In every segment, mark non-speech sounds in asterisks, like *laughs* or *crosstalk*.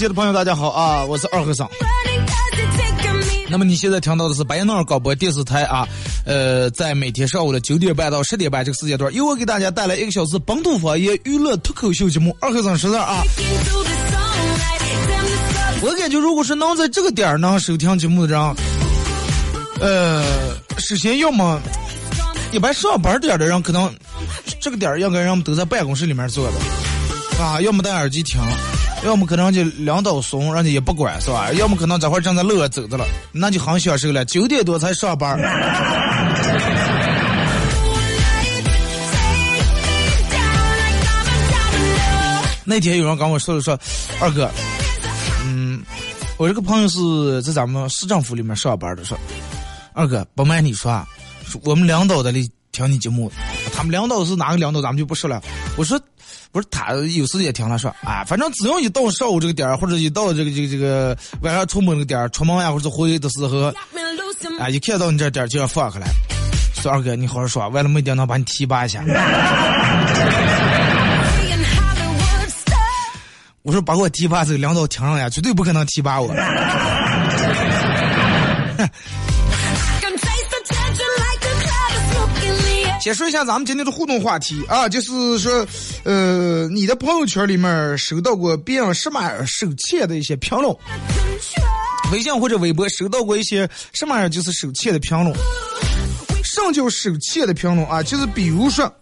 好了，啊，沈阳机器的朋友，大家好啊，我是二和尚。那么你现在听到的是白杨尔广播电视台啊，呃，在每天上午的九点半到十点半这个时间段，由我给大家带来一个小时本土方言娱乐脱口秀节目《二和尚说事》啊。我感觉，如果是能在这个点儿能收听节目的人，呃，首先要么一般上班点的人，可能这个点儿应该人们都在办公室里面坐着，啊，要么戴耳机听，要么可能就两刀怂，人家也不管是吧？要么可能这会儿正在路上走着了，那就很享受了。九点多才上班. *laughs* 那天有人跟我说了说，二哥，嗯，我这个朋友是在咱们市政府里面上班的，说，二哥不瞒你说啊，说我们领导在里听你节目，他们领导是哪个领导，咱们就不说了。我说，我说他有时也听了说，啊，反正只要一到上午这个点儿，或者一到这个这个这个晚上出门这个点儿，出门呀或者回的时候啊，一看到你这点儿就要放开来。说二哥，你好好说，为了没电脑把你提拔一下。我说把我提拔这个领导听上呀，绝对不可能提拔我。先说一下咱们今天的互动话题啊，就是说，呃，你的朋友圈里面收到过别人什么样手欠的一些评论，微信或者微博收到过一些什么样就是手欠的评论。什么叫手欠的评论啊？就是比如说，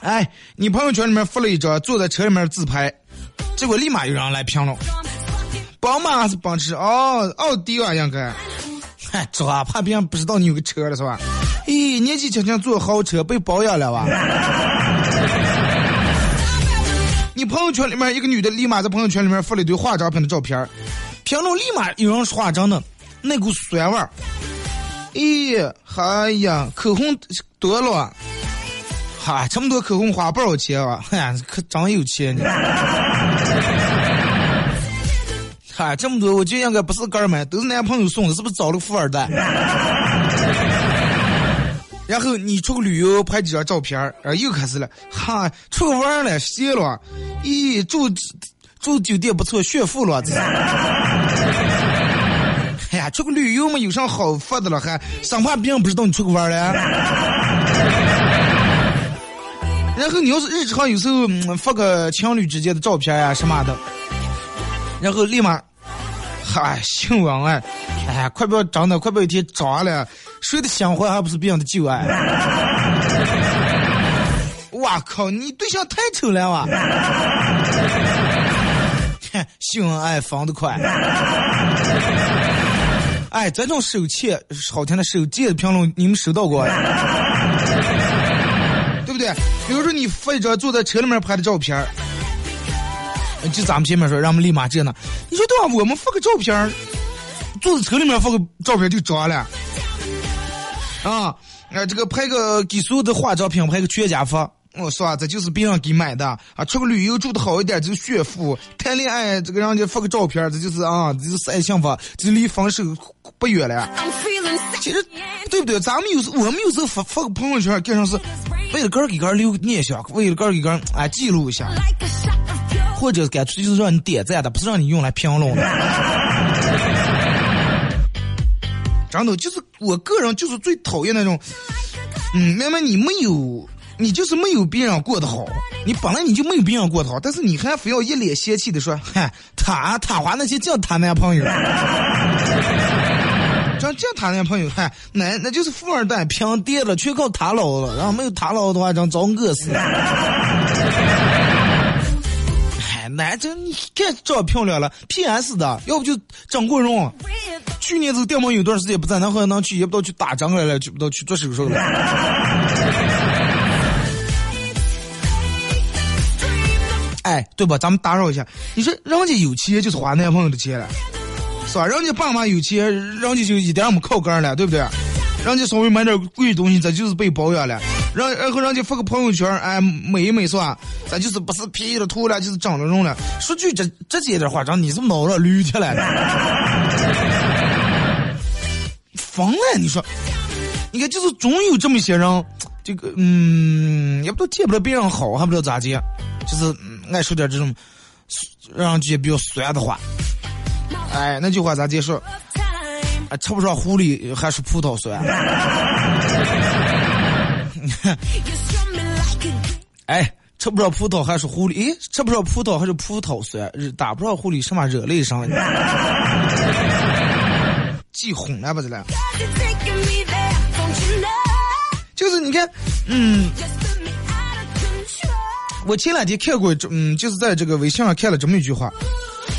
哎，你朋友圈里面发了一张坐在车里面自拍，结果立马有人来评论，宝马还是奔驰？哦，奥迪啊，应该。嗨，抓怕别人不知道你有个车了是吧？咦，*laughs* 年纪轻轻坐豪车被保养了吧？*laughs* 你朋友圈里面一个女的立马在朋友圈里面发了一堆化妆品的照片儿，评论立马有人说话真的那股酸味儿。咦，哎呀，口红多了，哈，这么多口红花不少钱啊？哎呀，可真有钱呢。嗨，这么多，我就应该不是哥们，都是男朋友送的，是不是找了个富二代？*laughs* 然后你出去旅游拍几张照片儿，然后又开始了，哈，出去玩儿了，歇了，咦，住住酒店不错，炫富了。*laughs* 哎呀，出去旅游嘛，有啥好发的了？还生怕别人不知道你出去玩了。*laughs* 然后你要是日常有时候、嗯、发个情侣之间的照片呀、什么的，然后立马，嗨，新闻哎，哎，快不要长的，快不要一天长了，谁的新欢还不是别人的旧爱？*laughs* 哇靠，你对象太丑了哇！哼秀恩爱防得快。哎，这种手欠好听的手贱的评论，你们收到过？*laughs* 对不对？比如说你发一张坐在车里面拍的照片就咱们前面说，让我们立马这呢。你说对吧？我们发个照片坐在车里面发个照片就装了啊！啊，这个拍个给所有的化妆品拍个全家福。我说啊，这就是别人给买的啊！出个旅游住的好一点，就是炫富；谈恋爱，这个让人家发个照片，这就是啊，这就是爱幸福，这离分手不远了。其实，对不对？咱们有时我们有时候发发个朋友圈，更像是为了个儿给个儿留个念想，为了个儿给个儿哎记录一下，或者干脆就是让你点赞的，不是让你用来评论的。*laughs* 真的，就是我个人就是最讨厌那种，嗯，明明你没有，你就是没有别人过得好，你本来你就没有别人过得好，但是你还非要一脸嫌弃的说，嗨，他他花那些净谈男朋友。这这谈男朋友，嗨，那那就是富二代，平爹了，全靠他捞了，然后没有他捞的话，真早饿死。男这你看长漂亮了，PS 的，要不就整过容。去年这个电毛有段时间不在，那好像能去，也不知道去打针来了，去不知道去做手术了。*laughs* 哎，对吧？咱们打扰一下，你说人家有钱就是花男朋友的钱了，是吧？人家爸妈有钱，人家就一点没靠根了，对不对？人家稍微买点贵东西，咱就是被包养了。然然后人家发个朋友圈，哎，美一美是吧？咱就是不是 P 了图了，就是整了容了。说句直直接点话，让你是脑了捋起来了，疯了！你说，你看，就是总有这么些人，这个嗯，也不都见不得别人好，还不知道咋接，就是爱说点这种让人觉得比较酸的话。哎，那句话咋解释？啊，吃不上狐狸还是葡萄酸。*laughs* 哎，吃不上葡萄还是狐狸？哎，吃不上葡萄还是葡萄酸？打不上狐狸什么热泪上？记混了吧这俩。就是你看，嗯，我前两天看过，嗯，就是在这个微信上看了这么一句话，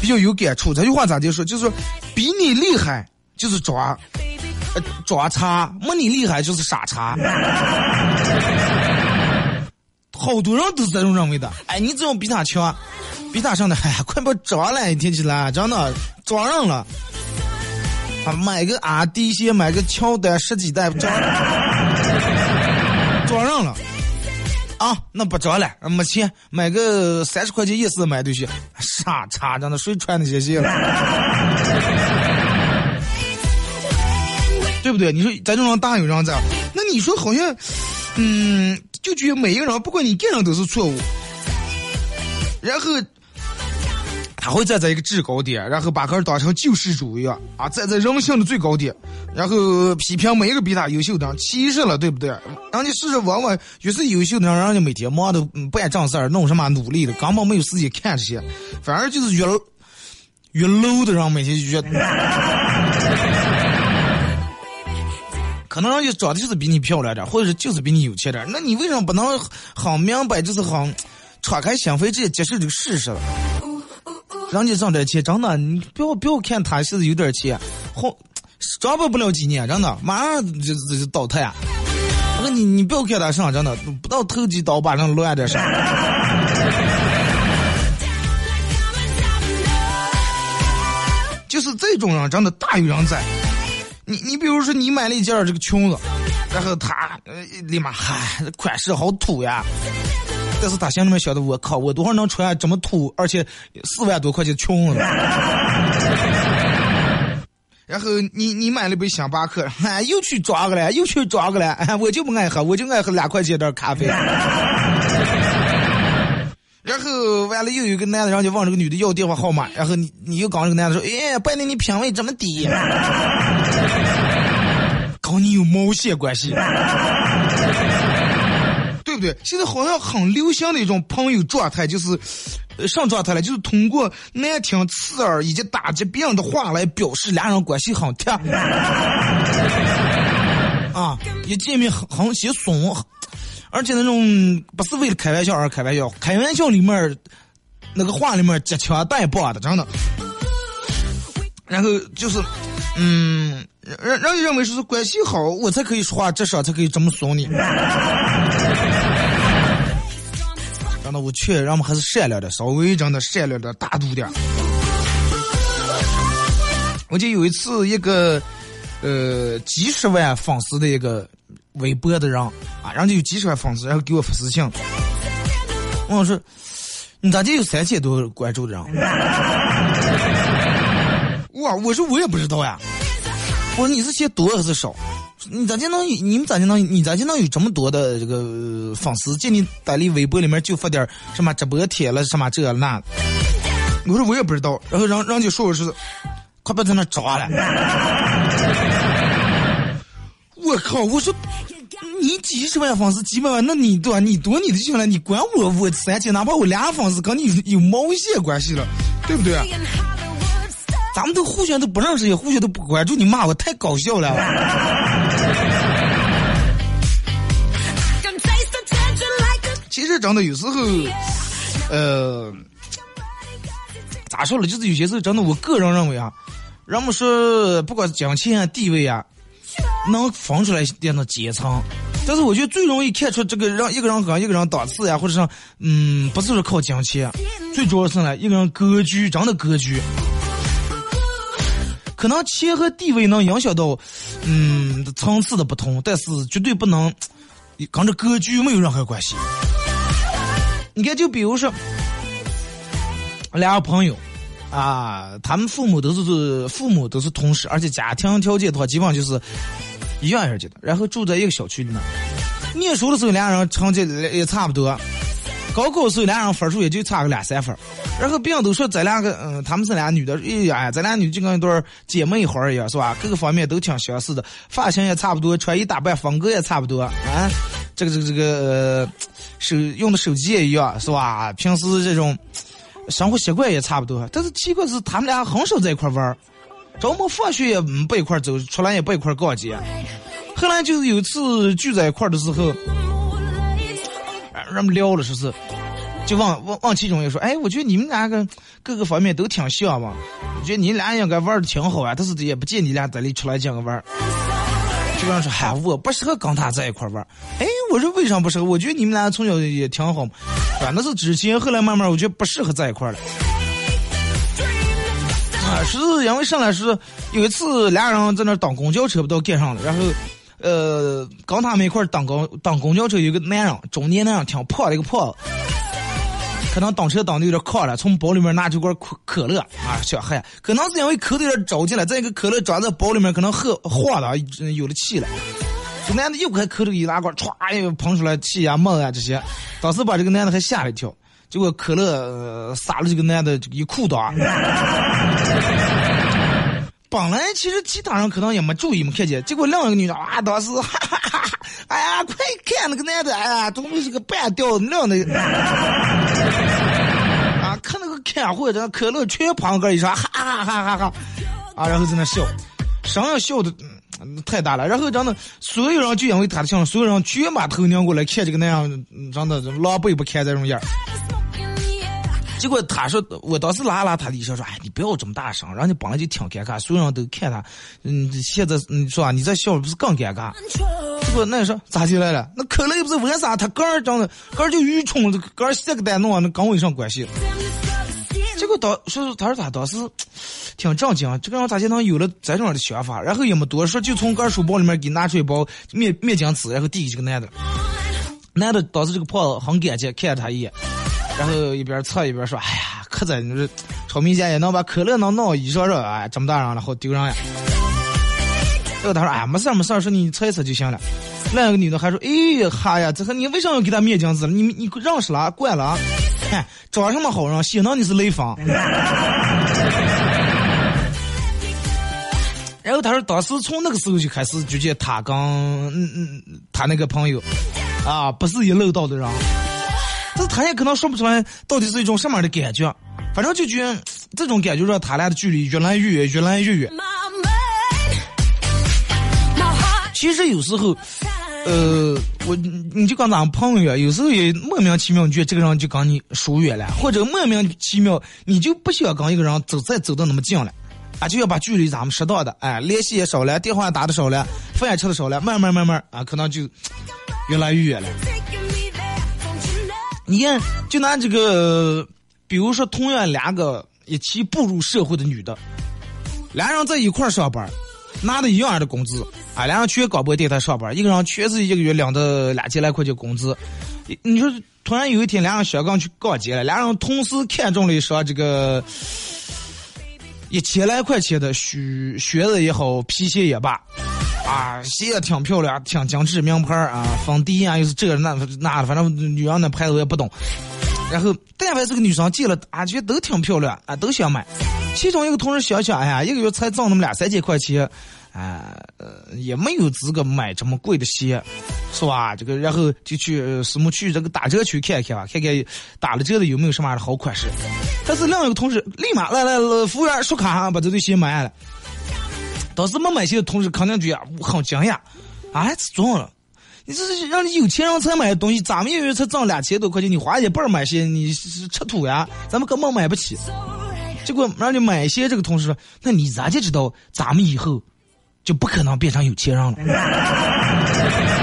比较有感触。这句话咋就说？就是说，比你厉害就是装，呃，装叉；没你厉害就是傻叉。好多人都是这种认为的。哎，你怎么比他强，比他上的，哎，快不装了，一天起来真的装上了。啊，买个阿迪鞋，买个乔丹十几代，装装上了。啊，那不装了，没钱买个三十块钱一次买对鞋，傻叉，真的谁穿那些鞋了？对不对？你说咱这种大有人在，那你说好像，嗯。就觉得每一个人，不管你干什么都是错误，然后他会站在一个制高点，然后把个人当成救世主一样啊，站在人性的最高点，然后批评每一个比他优秀的人，歧视了，对不对？人家事实往往越是优秀的人，人家每天忙的不干正事儿，弄什么努力的，根本没有时间看这些，反而就是越越 low 的人，每天就觉得。可能人家长得就是比你漂亮点，或者是就是比你有钱点，那你为什么不能很明白，就是很敞开心扉，直接接受这个事实了？人家挣点钱，真的，你不要不要看他现在有点钱，好，装不不了几年，真的，马上就就就倒台。那你你不要看他上，真的，不到头几刀把人乱点上。就是这种人，真的大有人在。你你比如说，你买了一件这个裙子，然后他呃立马嗨，款式好土呀！但是他心里面想的，我靠，我多少能穿这么土，而且四万多块钱裙子？*laughs* 然后你你买了杯星巴克，哎，又去抓个了，又去抓个了，哎，我就不爱喝，我就爱喝两块钱的咖啡。*laughs* 然后完了，又有个男的，然后就问这个女的要电话号码，然后你你又跟这个男的说，哎，拜登你品味这么低，跟你有毛线关系？*laughs* 对不对？现在好像很流行的一种朋友状态，就是上状态了，就是通过难听、刺耳以及打击别人的话来表示俩人关系很铁。*laughs* 啊，一见面很很些怂。而且那种不是为了开玩笑而开玩笑，开玩笑里面那个话里面夹枪带棒的，真的。然后就是，嗯，让让你认为说是关系好，我才可以说话，这事才可以这么怂你。*laughs* 真的，我劝人们还是善良的，稍微真的善良点，大度点。我记得有一次，一个呃几十万粉丝的一个。微博的人啊，人家有几十万粉丝，然后给我发私信。我说，你咋就有三千多关注的人？*laughs* 哇，我说我也不知道呀。我说你是嫌多还是少？你咋就能？你们咋就能？你咋就能有这么多的这个粉丝？见你在你微博里面就发点什么直播贴了什么这那。我说我也不知道。然后人人家说我是，快别在那抓了。我靠！我说，你几十万粉丝，几百万，那你多，你多你的就行了，你管我我三千，哪怕我俩粉丝，跟你有毛线关系了，对不对？咱们都互相都不认识，也互相都不关注，你骂我太搞笑了。*laughs* 其实真的有时候，呃，咋说了？就是有些时候真的，我个人认为啊，人们说不管金钱啊、地位啊，能分出来一点的阶层，但是我觉得最容易看出这个让一个人和一个人档次呀，或者是嗯，不是说靠金钱，最主要是呢，一个人格局，真的格局。可能钱和地位能影响到，嗯，层次的不同，但是绝对不能跟这格局没有任何关系。你看，就比如说，俩朋友啊，他们父母都是父母都是同事，而且家庭条件的话，基本上就是一样一样的，然后住在一个小区里面。念书的时候，俩人成绩也差不多。高考时候，俩人分数也就差个两三分然后别人都说咱两个，嗯，他们是俩女的，哎呀，咱俩女就跟一对姐妹花一样，是吧？各个方面都挺相似的，发型也差不多，穿衣打扮风格也差不多啊。这个这个这个手用的手机也一样，是吧？平时这种生活习惯也差不多。但是奇怪是，他们俩很少在一块玩周末放学也不一块走，出来也不一块逛街。后来就是有次聚在一块的时候。人们聊了说是，就往往往其中也说，哎，我觉得你们两个各个方面都挺像嘛，我觉得你俩应该玩的挺好啊，但是也不见你俩在里出来这样玩。这个人说，嗨，我不适合跟他在一块玩。哎，我说为啥不适合？我觉得你们俩从小也挺好嘛，反正是之前，后来慢慢我觉得不适合在一块了。啊，是因为上来是有一次俩人在那等公交车不到赶上了，然后。呃，跟他们一块儿等公等公交车，有个男人，中年男人，挺胖的一个胖，可能等车等的有点渴了，从包里面拿出罐可可乐啊，小孩，可能是因为口有点着急了，再一个可乐装在包里面，可能喝化了，有了气了。这男的又开口里一拿罐，歘，又喷出来气啊、沫啊这些，当时把这个男的还吓了一跳，结果可乐洒了这个男的一裤裆。本来其实其他人可能也没注意没看见，结果另一个女的啊，当时哈哈哈，*laughs* 哎呀，快看那个男的，哎呀，怎么是个半吊子那的？*laughs* 啊，看那个看货，这可乐全旁个一声，*laughs* 哈哈哈哈哈，啊，然后在那笑，声音笑的太大了，然后真的所有人就因为他的笑，所有人全把头拧过来看这个男人，真的狼狈不堪这种样结果他说，我当时拉拉他的衣裳说：“哎，你不要这么大声，人家本来就挺尴尬，所有人都看他。嗯，现在你说啊，你这笑不是更尴尬？*laughs* 结果那说咋进来了？那可能又不是为啥？他个儿长得个儿就愚蠢，个儿写个单弄，那跟我有啥关系？*laughs* 结果当说他说他当时挺震惊，这个人咋就能有了这种的想法？然后也没多说，就从个儿书包里面给拿出一包面面巾纸，然后递给这个男的。男的当时这个胖子很感激，看了他一眼。然后一边测一边说：“哎呀，可真是炒米线也能把可乐能弄衣裳上，哎，这么大人了，好丢人呀！”然后他说：“哎，没事没事，说你测一测就行了。”另一个女的还说：“哎哈呀，这个你为什么要给他面镜子？你你认识了？惯了？看长什么好人，显得你是雷锋。*laughs* ”然后他说：“当时从那个时候就开始就见他跟嗯嗯他那个朋友啊，不是一路道的人。”他也可能说不出来到底是一种什么样的感觉，反正就觉得这种感觉让他俩的距离越来越远，越来越远。其实有时候，呃，我你就跟咱朋友，有时候也莫名其妙，你觉得这个人就跟你疏远了，或者莫名其妙，你就不想跟一个人走再走的那么近了，啊，就要把距离咱们适当的，哎，联系也少了，电话打的少了，饭也吃的少了，慢慢慢慢啊，可能就越来越远了。你看，就拿这个，比如说，同样两个一起步入社会的女的，俩人在一块上班，拿的一样的工资，啊，俩人去广播电台上班，一个人确实一个月领的两千来块钱工资。你说，突然有一天，俩人小刚去逛街了，俩人同时看中了一双这个一千来块钱的靴靴子也好，皮鞋也罢。啊，鞋也挺漂亮，挺精致，名牌啊，芬迪啊，又是这个那那的，反正女人的牌子我也不懂。然后，但凡是个女生见了，啊，觉得都挺漂亮，啊，都想买。其中一个同事想想，哎呀，一个月才挣那么两三千块钱，啊，呃，也没有资格买这么贵的鞋，是吧？这个，然后就去什么去这个打折区看一看吧，看看打了折的有没有什么样的好款式。但是另一个同事立马来来，服务员刷卡，把这对鞋买了。当时没买鞋的同事肯定觉得很惊讶，啊，中了！你这是让你有钱人才买的东西，咱们一月才挣两千多块钱，你花一半买鞋，你吃土呀？咱们根本买不起。结果让你买鞋这个同事说，那你咋就知道咱们以后就不可能变成有钱人了？*laughs*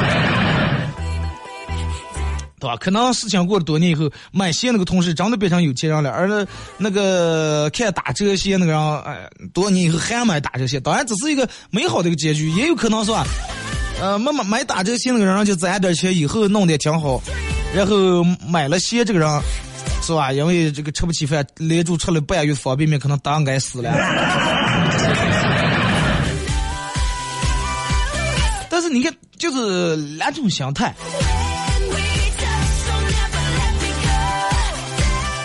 对吧？可能事情过了多年以后，买鞋那个同事真的变成有钱人了，而那那个看打折鞋那个人，哎，多年以后还买打折鞋，当然只是一个美好的一个结局，也有可能是吧？呃，买买买打折鞋那个人就攒点钱，以后弄得挺好，然后买了鞋这个人，是吧？因为这个吃不起饭，连住吃了半月方便面，可能当该死了。*laughs* 但是你看，就是两种心态。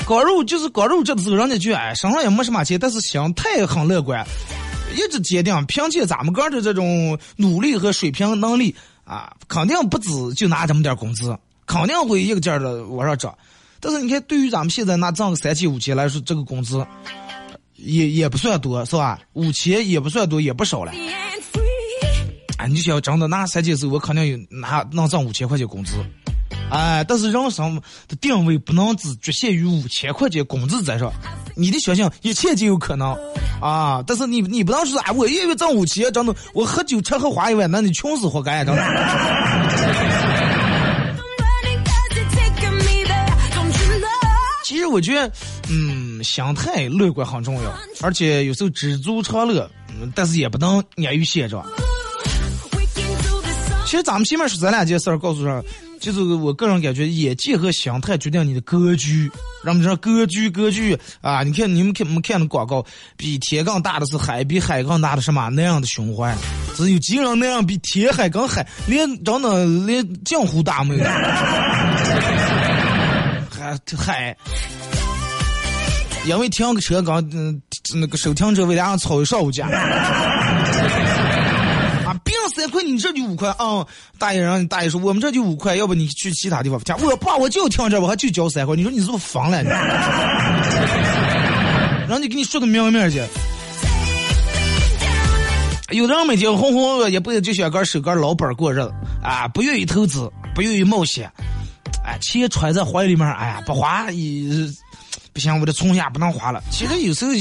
搞肉就是搞肉，这的时候人家就哎，身上也没什么钱，但是心态很乐观，一直坚定，凭借咱们哥的这种努力和水平能力啊，肯定不止就拿这么点工资，肯定会一个劲儿的往上涨。但是你看，对于咱们现在拿挣个三千五千来说，这个工资也也不算多，是吧？五千也不算多，也不少了。哎，你就想真的拿三千走，我肯定有拿能挣五千块钱工资。哎，但是人生的定位不能只局限于五千块钱工资在上，你的想象一切皆有可能啊！但是你你不能说啊，我一月挣五千，真的，我喝酒吃喝花一万，那你穷死活该，真的。*laughs* 其实我觉得，嗯，心态乐观很重要，而且有时候知足常乐，但是也不能安于现状。其实咱们前面说这两件事儿，告诉上。就是我个人感觉，眼界和心态决定你的格局。人们说格局，格局啊！你看你们看没看的广告，比天更大的是海，比海更大的什么那样的胸怀？只有几个人那样比天海更海，连长的连江湖大没有。*laughs* 海海，因为停个车刚嗯那个收停车位俩人吵一上午架。亏，你这就五块啊！大爷让你大爷说，我们这就五块，要不你去其他地方我爸，我就停这，我还就交三块。你说你是不是疯了？让你 *laughs* 给你说的明明去。有的人每天红红也不就想干手干老本过日子啊，不愿意投资，不愿意冒险。哎，钱揣在怀里面，哎呀，不花也不行，我的存下不能花了。其实有时候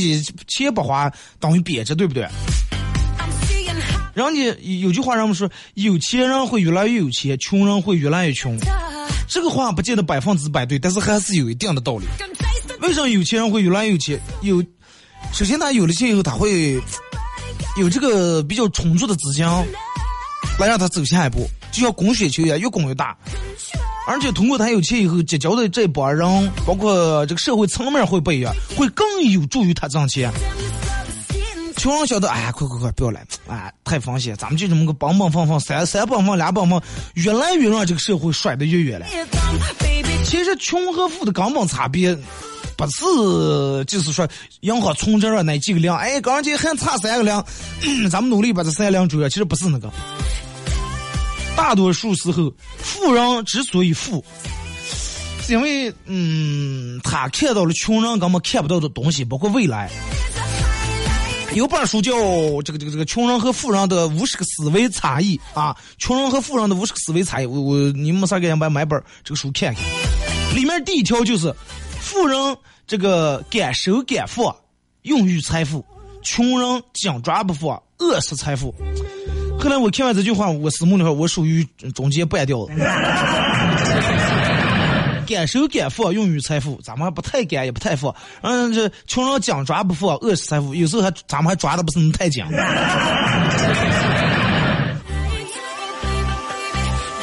钱不花等于贬值，对不对？人家有句话，人们说有钱人会越来越有钱，穷人会越来越穷。这个话不见得百分之百对，但是还是有一定的道理。为什么有钱人会越来越有钱？有，首先他有了钱以后，他会有这个比较充足的资金来让他走下一步，就像滚雪球一样，越滚越大。而且通过他有钱以后结交的这帮人，包括这个社会层面会不一样，会更有助于他挣钱。穷人晓得，哎呀，快快快，不要来，哎，太风险，咱们就这么个帮帮放放，三三帮放俩帮放，越来越让这个社会甩得越远了。其实穷和富的根本差别，不是就是说银行存折那几个零，哎，刚才还差三个零，*coughs* 咱们努力把这三两追，其实不是那个。大多数时候，富人之所以富，是因为嗯，他看到了穷人根本看不到的东西，包括未来。有本书叫《这个这个这个穷人和富人的五十个思维差异》啊，穷人和富人的五十个思维差异，我我你们没啥干，买买本这个书看看。里面第一条就是，富人这个敢收敢放，用于财富；穷人紧抓不放，扼死财富。后来我看完这句话，我思慕的话，我属于中间半吊子。敢收敢放，用于财富，咱们还不太敢，也不太放。嗯，这穷人紧抓不放，饿死财富。有时候还咱们还抓的不是那么太紧。*laughs*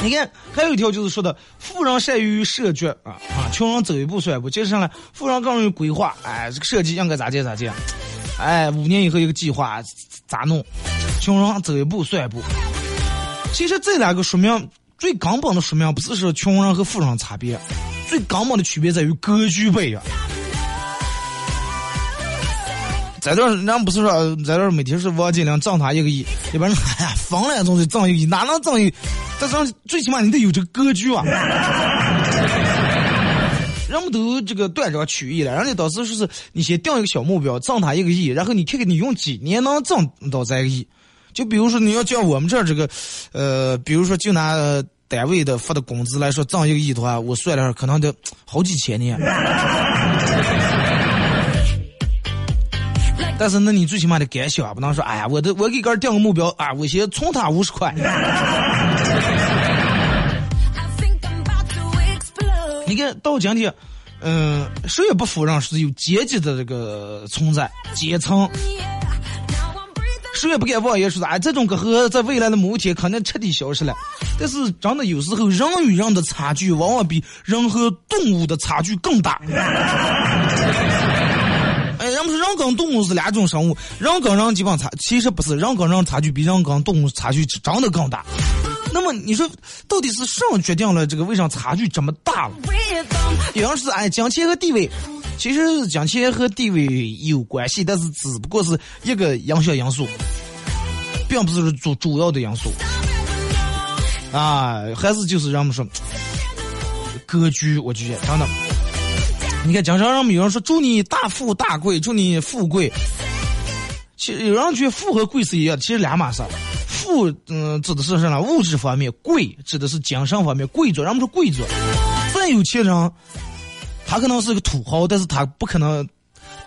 你看，还有一条就是说的，富人善于设局啊啊，穷人走一步算一步。接着上来，富人更容易规划，哎，这个设计应该咋建咋建，哎，五年以后一个计划咋弄？穷人走一步算一步。其实这两个说明最根本的说明，不是说穷人和富人差别。最根本的区别在于格局不一样。在这儿人不是说在这儿每天是王金亮挣他一个亿，一般人哎呀疯了，总是挣一个亿，哪能挣一？这挣最起码你得有这个格局啊！人们都这个断章取义了，人家当时说是你先定一个小目标，挣他一个亿，然后你看看你用几年能挣到这个亿。就比如说你要叫我们这儿这个，呃，比如说就拿。单位的发的工资来说，挣一个亿的话，我算了，可能得好几千年。但是那你最起码得敢想，不能说哎呀，我的我给个人定个目标啊，我先存他五十块。你看到今天，嗯、谁也不否认是有阶级的这个存在，阶层，谁也不敢妄言说是哎，这种隔阂在未来的某一天可能彻底消失了。但是真的有时候人与人的差距，往往比人和动物的差距更大。*laughs* 哎，人们说人跟动物是两种生物，人跟人基本差，其实不是，人跟人差距比人跟动物差距真的更大。那么你说，到底是什么决定了这个为啥差距这么大了？有人是哎，金钱和地位，其实金钱和地位有关系，但是只不过是一个影响因素，并不是主主要的因素。啊，还是就是人们说格局，我觉得真的。你看，经常人们有人说祝你大富大贵，祝你富贵。其实有人觉得富和贵是一样的，其实两码事。富，嗯，指的是什么？物质方面；贵指的是精神方面，贵族。人们说贵族，再有钱人，他可能是个土豪，但是他不可能，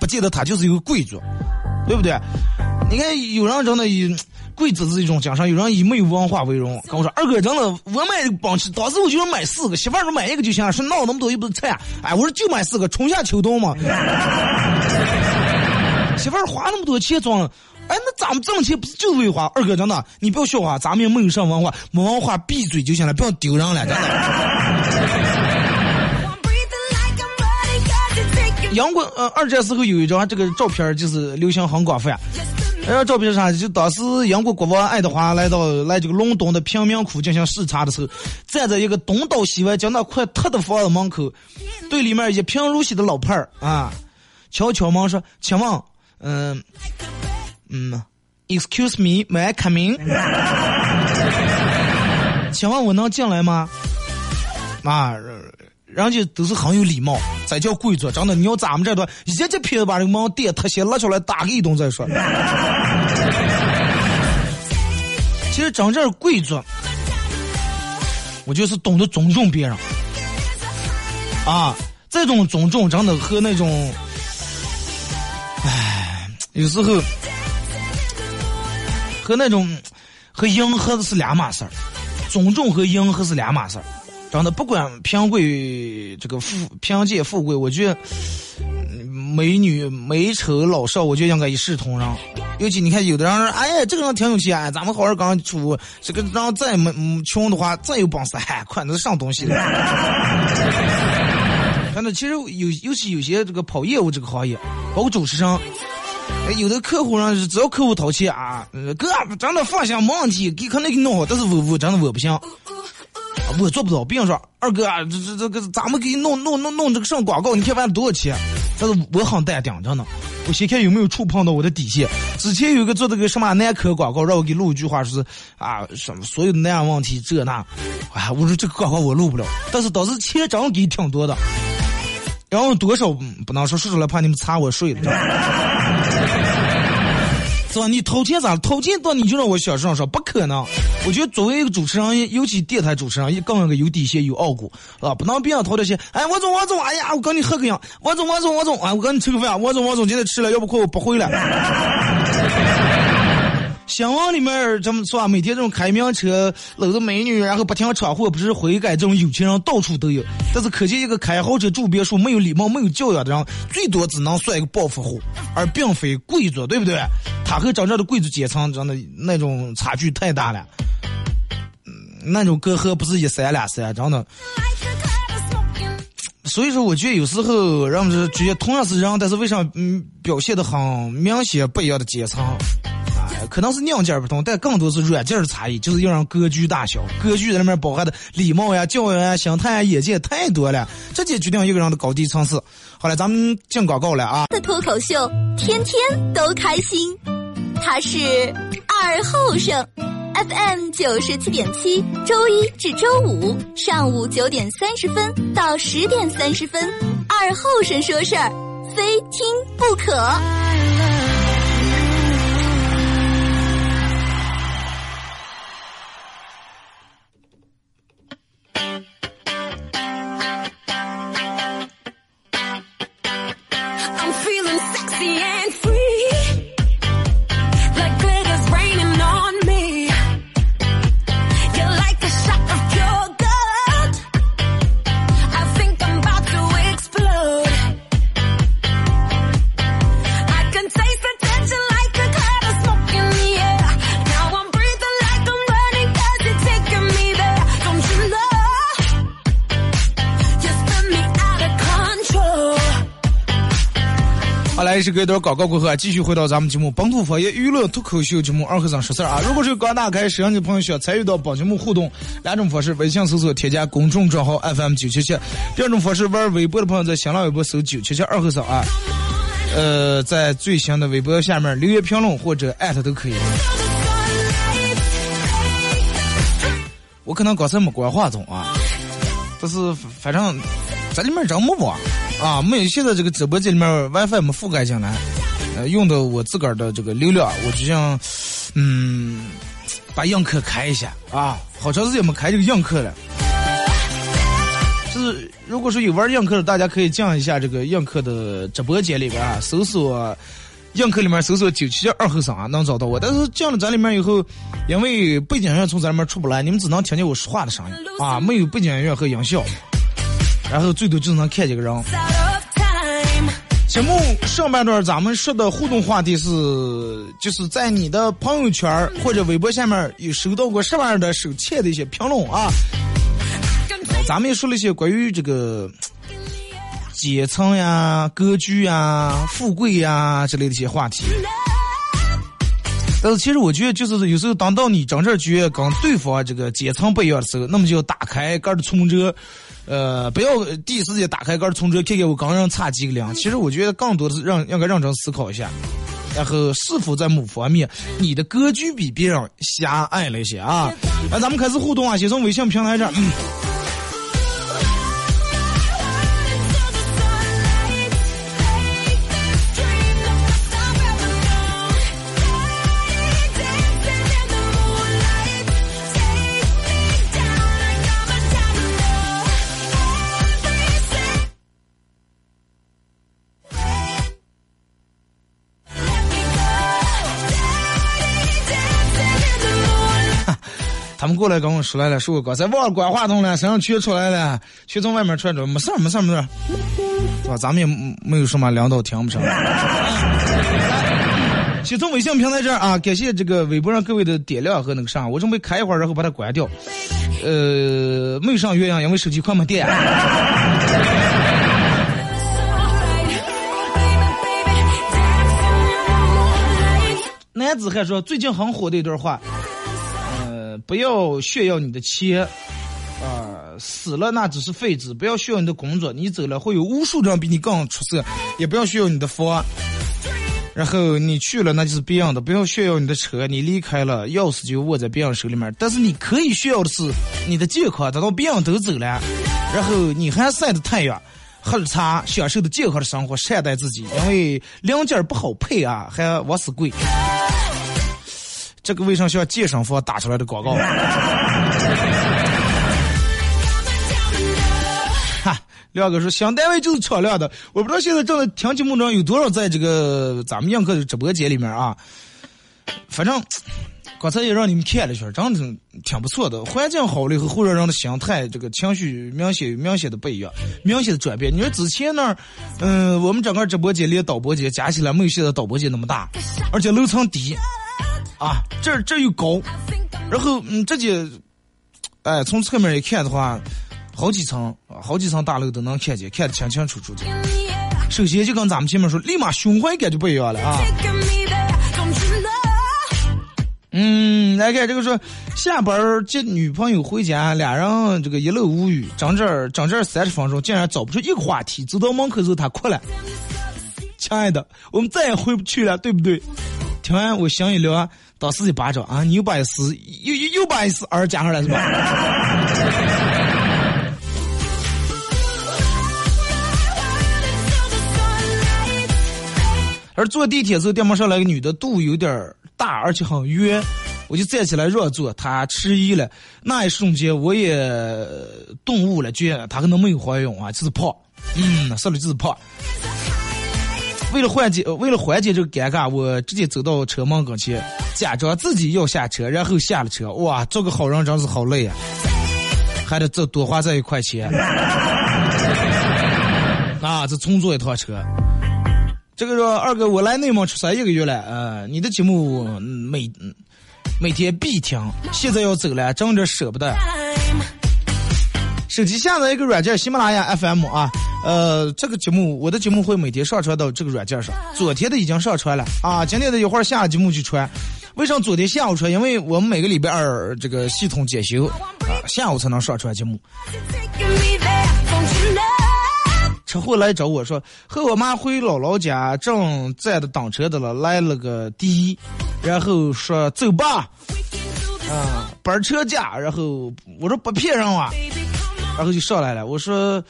不见得他就是一个贵族，对不对？你看，有人真的以贵只是一种精神，有人以没有文化为荣。跟我说，二哥真的，我买这个奔驰，当时我就要买四个，媳妇儿说买一个就行了，说闹那么多又不是菜。哎，我说就买四个，春夏秋冬嘛。*laughs* 媳妇儿花那么多钱装，哎，那咱们挣钱不是就是为花？二哥真的，你不要笑话，咱们也没有上文化，没文化闭嘴就行了，不要丢人了，真的。It's taking 杨过，呃，二战时候有一张这个照片，就是流行很广泛。just a minute. 那张照片上，就当时英国国王爱德华来到来这个伦敦的贫民窟进行视察的时候，站在一个东倒西歪、将那快塌的房子门口，对里面一贫如洗的老派儿啊，敲敲门说：“请问，嗯、嗯，Excuse me, may I come in？*laughs* 请问我能进来吗？”啊，人家都是很有礼貌，才叫贵族。真的，你要咱们这段一记劈子把这个门电特写拉出来，打个一顿再说。*laughs* 其实真正贵族，我就是懂得尊重别人啊。这种尊重真的和那种，唉，有时候和那种和迎合是两码事儿，尊重和迎合是两码事儿。真的，不管贫贵这个富贫贱富贵，我觉得美女美丑老少，我觉得应该一视同仁。尤其你看，有的人说，哎呀，这个人挺有钱，咱们好好刚出，这个人再没嗯穷的话，再有本事，哎，快那是上东西了。真的，*laughs* 其实有尤其有些这个跑业务这个行业，包括主持人，哎有的客户人只要客户掏钱啊，哥真的放心没问题，给可能给弄好，但是我我真的我不行。我做不到，别人说二哥，这这这个咱们给你弄弄弄弄这个上广告，你看完多少钱？但是我很淡定，真的，我先看有没有触碰到我的底线。之前有一个做这个什么男科广告，让我给录一句话，说是啊什么所有的那样问题这那，哎，我说这个广告我录不了，但是当时钱真给挺多的，然后多少不能说说出来，怕你们查我税的。你掏钱咋了？掏钱到你就让我小声说，不可能。我觉得作为一个主持人，尤其电台主持人，更应该有底线、有傲骨啊，不能别人掏点钱。哎，王总，王总，哎呀，我跟你喝个样，王总，王总，王总，哎，我跟你吃个饭，王总，王总，今天吃了，要不快我不会了。新闻里面这么说啊，每天这种开名车、搂着美女，然后不停闯祸，不是悔改，这种有钱人到处都有。但是可见一个开豪车住别墅、没有礼貌、没有教养的人，最多只能算一个暴发户，而并非贵族，对不对？他和真正的贵族阶层真的那种差距太大了，嗯，那种隔阂不是一山两山，真的。所以说，我觉得有时候让我们觉得同样是人，但是为啥嗯表现的很明显不一样的阶层？可能是硬件不同，但更多是软件的差异，就是要让格局大小。格局在里面包含的礼貌呀、教养呀、心态呀、眼界太多了，这就决定一个人的高低层次。好了，咱们进广告了啊！的脱口秀，天天都开心。他是二后生，FM 九十七点七，周一至周五上午九点三十分到十点三十分。二后生说事儿，非听不可。是隔一段广告过后啊，继续回到咱们节目本土方言娱乐脱口秀节目二和尚说事儿啊。如果是刚打开摄像机的朋友需要参与到本节目互动，两种方式：微信搜索添加公众账号 FM 九七七；第二种方式，玩微博的朋友在新浪微博搜九七七二和尚啊。呃，在最新的微博下面留言评论或者艾特都可以。我可能刚才没关话筒啊，但是反正在里面人没网啊，没有现在这个直播间里面 WiFi 没覆盖进来，呃，用的我自个儿的这个流量，我就想，嗯，把映客开一下啊，好长时间没开这个映客了。就是如果说有玩映客的，大家可以进一下这个映客的直播间里边啊，搜索。映客里面搜索九七二后生啊，能找到我。但是进了咱里面以后，因为背景音乐从咱里面出不来，你们只能听见我说话的声音啊，没有背景音乐和音效。然后最多就能看几个人。节目上半段咱们说的互动话题是，就是在你的朋友圈或者微博下面有收到过什么样的手欠的一些评论啊？咱们也说了一些关于这个。阶层呀、格局呀、富贵呀之类的一些话题，但是其实我觉得，就是有时候当到你真正觉得跟对方这个阶层不一样的时候，那么就要打开个的存折，呃，不要第一时间打开个的存折看看我刚让差几个两。其实我觉得更多的是让应该认真思考一下，然后是否在某方面你的格局比别人狭隘了一些啊？来，咱们开始互动啊，先从微信平台这儿。过来跟我说来了，说我刚才忘了关话筒了，身上全出来了，全从外面传着，没事儿，没事儿，没事儿，是吧？咱们也没有什么两道听不上。先从微信平台这儿啊，感谢这个微博上各位的点亮和那个啥，我准备开一会儿，然后把它关掉。呃，没上原因，因为手机快没电。男子汉说最近很火的一段话。不要炫耀你的钱，啊，死了那只是废纸。不要炫耀你的工作，你走了会有无数人比你更出色。也不要炫耀你的房，然后你去了那就是别人的。不要炫耀你的车，你离开了钥匙就握在别人手里面。但是你可以炫耀的是你的健康，等到别人都走了，然后你还晒着太阳，喝着茶，享受的健康的生活，善待自己。因为零件不好配啊，还往死贵。这个为什么像健身房打出来的广告？*laughs* 哈，亮哥说，想单位就是敞亮的。我不知道现在正在听节目中有多少在这个咱们映客的直播间里面啊。反正刚才也让你们看了一下，真的挺不错的。环境好了以后，会让人的心态、这个情绪明显明显的不一样，明显的转变。你说之前那儿，嗯，我们整个直播间连导播间加起来没有现在导播间那么大，而且楼层低。啊，这这又高，然后嗯，直接，哎，从侧面一看的话，好几层，好几层大楼都能看见，看得清清楚楚的。首先就跟咱们前面说，立马胸怀感就不一样了啊。嗯，来看这个说，下班接女朋友回家，俩人这个一路无语，整整整整三十分钟，竟然找不出一个话题。走到门口之后，他哭了。亲爱的，我们再也回不去了，对不对？听完我心一凉。当时一巴掌啊！你又把一丝又又又把一丝儿加上来是吧？*laughs* 而坐地铁时候，电摩上来个女的，肚有点大，而且很圆，我就站起来让座，她迟疑了。那一瞬间，我也顿悟了，觉得她可能没有怀孕啊，就是胖。嗯，说的就是胖。为了缓解，为了缓解这个尴尬，我直接走到车门跟前，假装自己要下车，然后下了车。哇，做个好人真是好累啊，还得再多花这一块钱。*laughs* 啊，这重坐一趟车。这个说二哥，我来内蒙出差一个月了，呃，你的节目每每天必听，现在要走了，真有点舍不得。手机下载一个软件，喜马拉雅 FM 啊。呃，这个节目我的节目会每天上传到这个软件上。昨天的已经上传了啊，今天的一会儿下节目就传。为什么昨天下午传？因为我们每个礼拜二这个系统检修啊，下午才能上传节目。车祸来找我说，和我妈回姥姥家，正在的挡车的了，来了个第一，然后说走吧，啊，班车价，然后我说不骗人啊，然后就上来了，我说，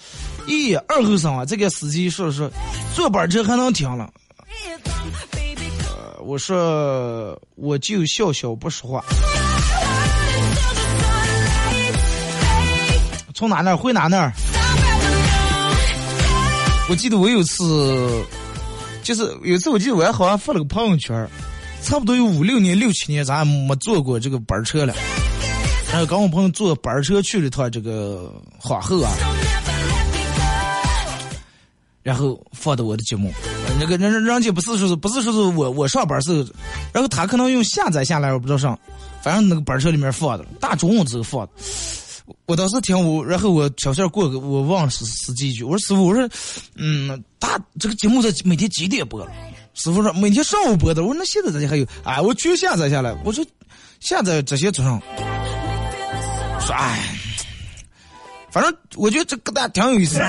咦，二后生啊，这个司机说说，坐板车还能停了，呃，我说我就笑笑不说话，从哪那儿回哪那儿。我记得我有次，就是有次我记得我还好像发了个朋友圈差不多有五六年、六七年，咱没坐过这个板车了。然后跟我朋友坐板车去了趟这个皇后啊，然后放的我的节目，那个人人家不是说是不是说是我我上班时候，然后他可能用下载下来，我不知道上，反正那个班车里面放的，大中午之后放的。我当时听我，然后我小线过个，我忘了是司机一句，我说师傅，我说，嗯，大这个节目在每天几点播？师傅说每天上午播的。我说那现在这些还有？哎，我全下载下来。我说下载这些早上，说哎，反正我觉得这个大挺有意思。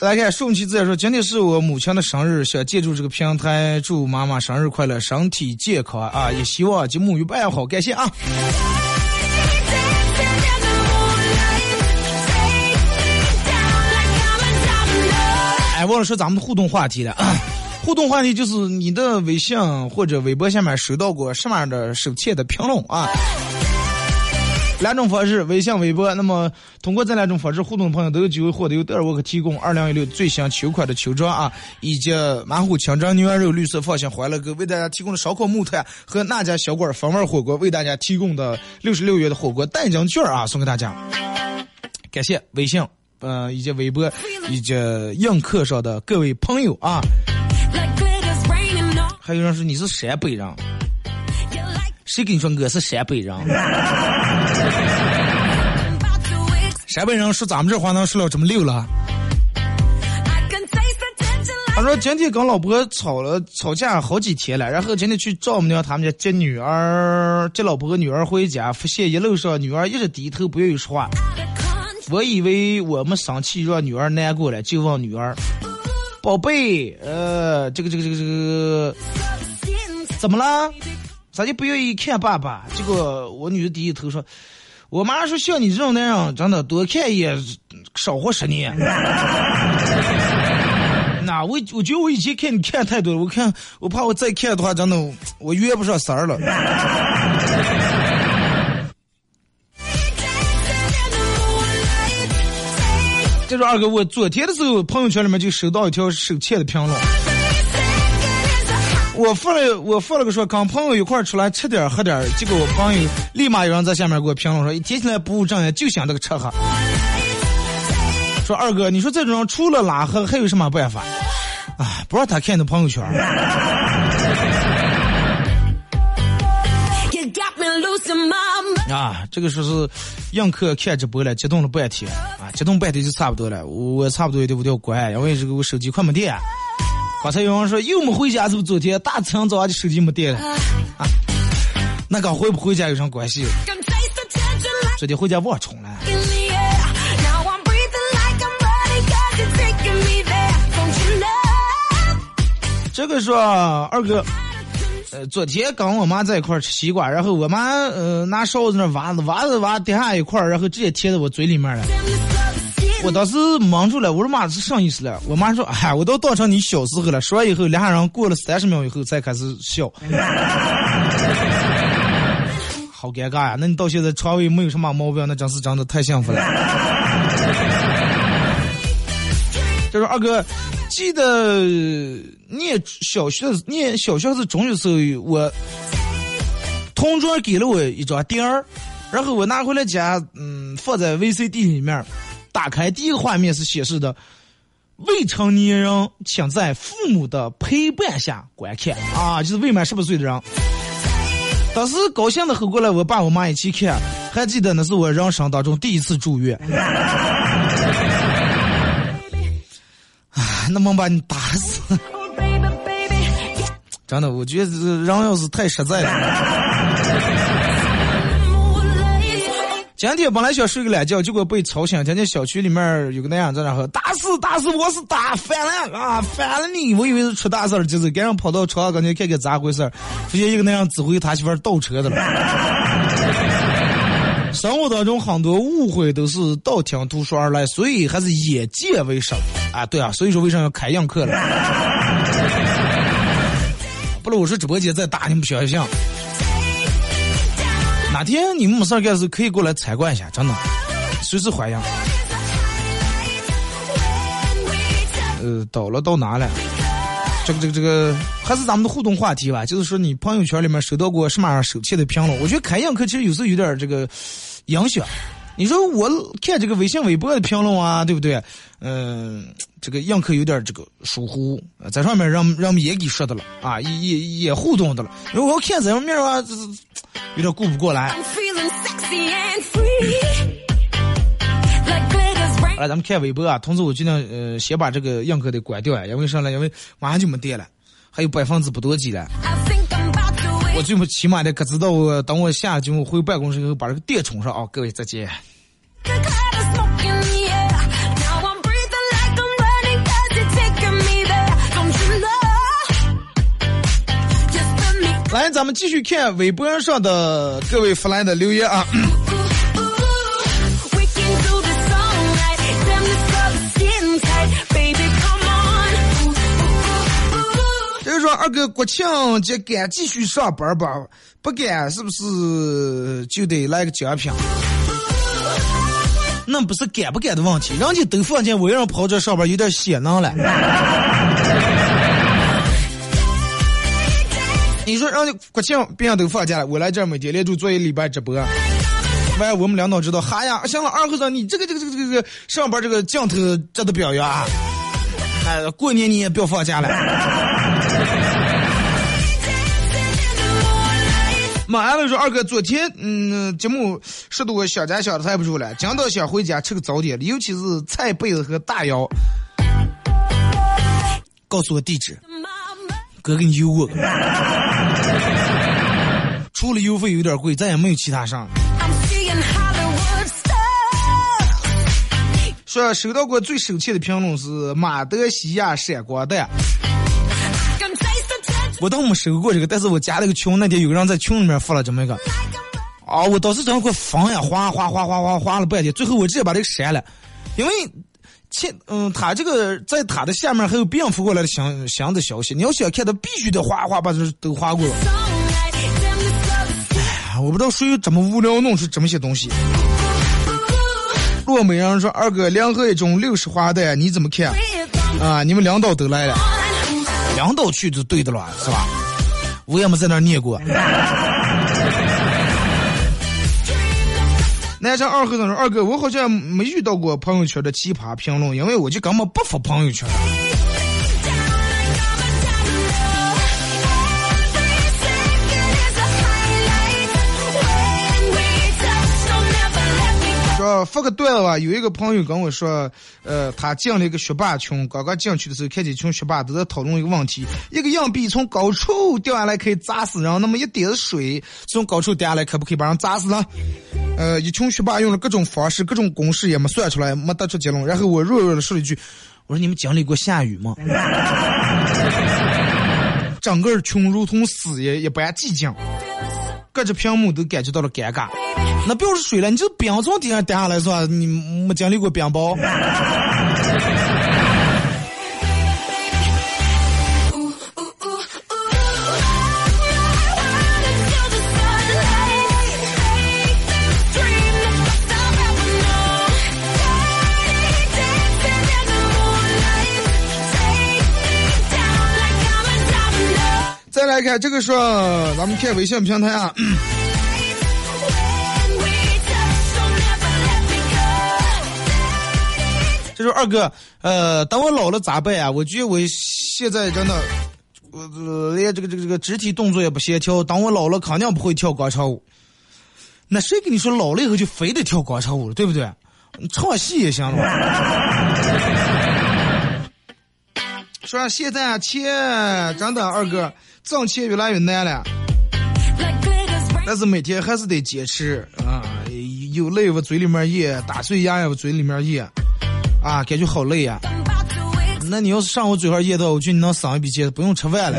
来看顺其自然说，今天是我母亲的生日，想借助这个平台祝妈妈生日快乐，身体健康啊！也希望节目越办好，感谢啊！哎，忘了说咱们的互动话题了，*clears throat* 互动话题就是你的微信或者微博下面收到过什么样的手欠的评论啊？两种方式，微信、微博。那么通过这两种方式互动的朋友都有机会获得由德尔沃克提供二零一六最新秋款的秋装啊，以及马虎清蒸牛羊肉绿色放心欢乐哥为大家提供的烧烤木炭和那家小馆风味火锅为大家提供的六十六元的火锅代金券啊，送给大家。感谢微信，呃，以及微博，以及映客上的各位朋友啊。还有人说你是陕北人。谁跟你说我是陕北人？*laughs* 陕北人说咱们这话能说了这么溜了？他说今天跟老婆吵了吵架好几天了，然后今天去丈母娘他们家接女儿，接老婆和女儿回家，发现一路上女儿一直低头不愿意说话。我以为我们生气让女儿难过了，就问女儿：“宝贝，呃，这个这个这个这个怎么了？”咋就不愿意看爸爸？结果我女儿低头说：“我妈说像你这种男人，真的多看一眼少活十年。*laughs* ”那我我觉得我以前看你看太多了，我看我怕我再看的话，真的我约不上色儿了。这说二哥，我昨天的时候朋友圈里面就收到一条手欠的评论。我发了，我发了个说跟朋友一块出来吃点喝点结果我朋友立马有人在下面给我评论说，一提起来不务正业，就想这个吃喝。说二哥，你说这种人除了拉黑还有什么办法？啊，不让他看你的朋友圈。啊，这个说是映客看直播了，激动了半天啊，激动半天就差不多了，我差不多也得我得关，因为这个我手机快没电。刚才有人说又没回家，是不是昨天大清早的手机没电了？啊，那跟回不回家有什么关系？昨天回家忘充了。这个说二哥，呃，昨天跟我妈在一块吃西瓜，然后我妈呃拿勺子那挖子挖子挖掉下一块，然后直接贴在我嘴里面了。我当时蒙住了，我说妈是啥意思了？我妈说，哎，我都当成你小时候了。说完以后，俩人过了三十秒以后才开始笑，*laughs* 好尴尬呀！那你到现在肠胃没有什么毛病，那真是真的太幸福了。*laughs* 就说二哥，记得念小学、念小学是中学时候，我同桌给了我一张碟儿，然后我拿回来家，嗯，放在 VCD 里面。打开第一个画面是显示的，未成年人请在父母的陪伴下观看啊，就是未满十八岁的人。当时高兴的和过来，我爸我妈一起看，还记得那是我人生当中第一次住院。*laughs* 啊，那么把你打死！*laughs* 真的，我觉得这人要是太实在了。今天本来想睡个懒觉，结果被吵醒。听见小区里面有个那样在那喊：“打死打死，我是打反了啊，反了你！”我以为是出大事儿，就是赶紧跑到床上跟前看看咋回事儿，*laughs* 发现一个那样指挥他媳妇倒车的了。生活当中很多误会都是道听途说而来，所以还是眼见为实啊！对啊，所以说为啥要开样课了？不然我说直播间再打你们不相信。哪天你们没事干的时候可以过来参观一下，真的，随时欢迎。呃，到了到哪了？这个这个这个还是咱们的互动话题吧，就是说你朋友圈里面收到过什么样手气的评论？我觉得开样课其实有时候有点这个影响。你说我看这个微信、微博的评论啊，对不对？嗯、这个映客有点这个疏忽，呃在上面让让我们也给说的了啊，也也也互动的了。如果我看这方面啊，这这有点顾不过来。了，咱们看微博啊，同时我决定呃先把这个映客得关掉啊，因为啥呢？因为马上就没电了，还有百分之不多几了。我最起码得可知道我等我下了节目回办公室以后把这个电充上啊！各位再见。来，咱们继续看微博上的各位发来的留言啊。这个说二哥国庆节敢继续上班吧，不敢是不是就得来个奖品？那不是敢不敢的问题，人家都放假，我让跑这上班有点显能了。你说让国庆别人都放假了，我来这儿每天连着做一礼拜直播。完，我们领导知道，哈呀，行了，二和尚，你这个这个这个这个上班这个镜头值得表扬啊！哎，过年你也不要放假了。马安了说：“二哥，昨天嗯节目说的我想家想的太不住了，讲到想回家吃个早点，尤其是菜被子和大腰。告诉我地址，哥给你邮过。除了邮费有点贵，再也没有其他上。I'm seeing Hollywood stuff. 说收到过最生气的评论是马德西亚闪光弹我倒没收过这个，但是我加了个群，那天有个人在群里面发了这么一个。啊，我当时真的快疯呀，哗哗哗哗哗哗了半天，最后我直接把这个删了，因为前嗯，他这个在他的下面还有蝙蝠过来的详详的消息，你要想看，他必须得哗哗把这都划过了。all night. Damn, this love is 啊我不知道谁这么无聊弄出这么些东西。洛美人说：“二哥，两盒一种六十花弹，你怎么看？啊，你们两道都来了，两道去就对的了，是吧？我也没在那念过。”男生二哥他说：“二哥，我好像没遇到过朋友圈的奇葩评论，因为我就根本不发朋友圈。说发个段子吧，有一个朋友跟我说，呃，他进了一个学霸群，刚刚进去的时候，看见群学霸都在讨论一个问题：一个硬币从高处掉下来可以砸死人，那么一点水从高处掉下来可不可以把人砸死呢？呃，一群学霸用了各种方式、各种公式也没算出来，没得出结论。然后我弱弱的说了一句：“我说你们经历过下雨吗？” *laughs* 整个群如同死也一般寂静，隔着屏幕都感觉到了尴尬。那不要说水了，你这冰从顶上掉下来是吧？你没经历过冰雹？看这个说，咱们看微信平台啊，这说二哥，呃，等我老了咋办呀？我觉得我现在真的，呃连这个这个这个肢体动作也不协调，当我老了肯定不会跳广场舞。那谁跟你说老了以后就非得跳广场舞了，对不对？唱戏也行了。*laughs* 说现在啊，切真的二哥挣钱越来越难了但是每天还是得坚持啊，有泪往嘴里面咽，打碎牙也往嘴里面咽，啊，感觉好累呀、win. 那你要是上我嘴上咽到，我觉得你能省一笔钱，不用吃饭了。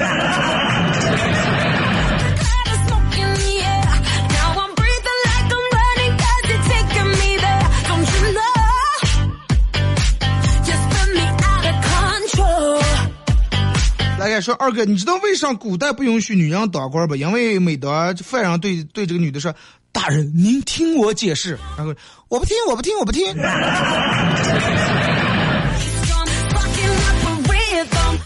说二哥，你知道为啥古代不允许女人当官不？因为每当犯人对对这个女的说：“大人，您听我解释。”然后我不听，我不听，我不听。*laughs*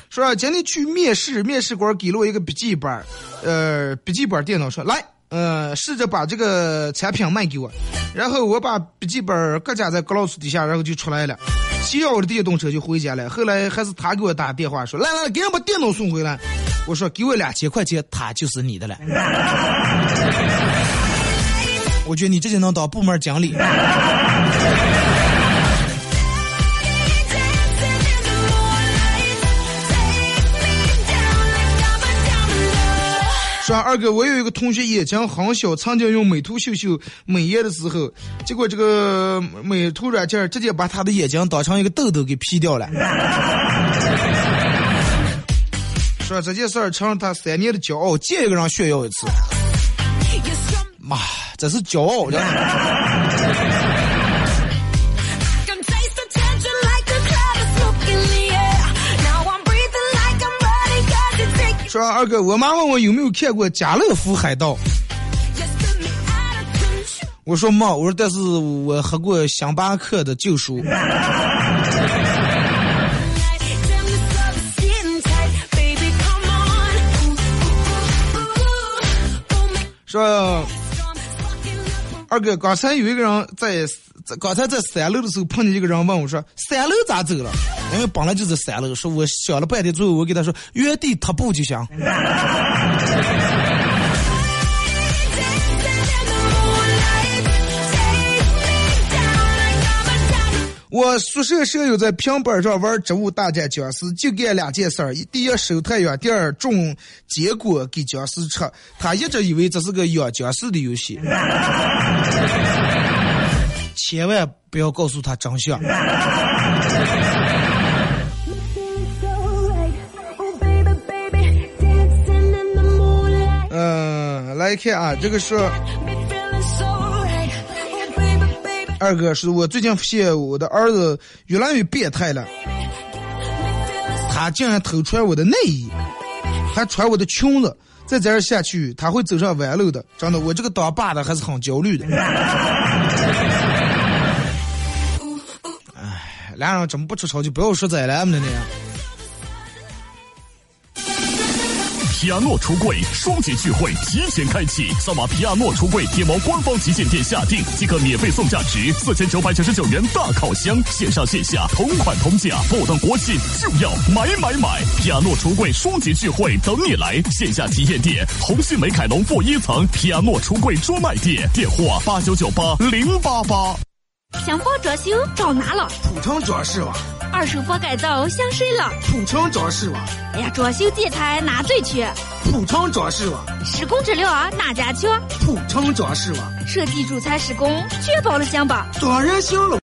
说今天去面试，面试官给了我一个笔记本儿，呃，笔记本电脑说来，呃，试着把这个产品卖给我。然后我把笔记本搁夹在 glass 底下，然后就出来了，骑上我的电动车就回家了。后来还是他给我打电话说，来来来，给我把电脑送回来。我说给我两千块钱，他就是你的了。*laughs* 我觉得你这就能当部门经理。二哥，我有一个同学眼睛很小，曾经用美图秀秀美颜的时候，结果这个美图软件直接把他的眼睛当成一个痘痘给 P 掉了。说这件事儿成了他三年的骄傲，见一个人炫耀一次，妈，这是骄傲，真的。说二哥，我妈问我有没有看过《家乐福海盗》。我说妈，我说但是我喝过星巴克的旧书。说二哥，刚才有一个人在刚才在三楼的时候碰见一个人问我说：“三楼咋走了？”因为本来就是三楼，说我想了半天，最后我给他说原地踏步就行。我宿舍舍友在平板上玩植物大战僵尸，就干两件事儿：第一收太阳，第二种坚果给僵尸吃。他一直以为这是个养僵尸的游戏，千万不要告诉他真相。Oh. *laughs* 嗯，来看啊，这个是。Oh. 二哥是我最近发现我的儿子越来越变态了他竟然偷穿我的内衣，还穿我的裙子。再这样下去，他会走上弯路的。真的，我这个当爸的还是很焦虑的。俩人怎么不出丑就不要说宰了呢。皮亚诺橱柜双节聚会提前开启，扫码皮亚诺橱柜天猫官方旗舰店下定即可免费送价值四千九百九十九元大烤箱，线上线下同款同价，不等国庆就要买买买！皮亚诺橱柜双节聚会等你来，线下体验店红星美凯龙负一层皮亚诺橱柜专卖店，电话八九九八零八八。想房装修找哪了？普通装饰吧，二手房改造想谁了？普通装饰吧，哎呀，装修建材哪最缺？普通装饰吧，施工质量啊哪家强？普通装饰吧，设计主材施工确保了行吧？当然行了。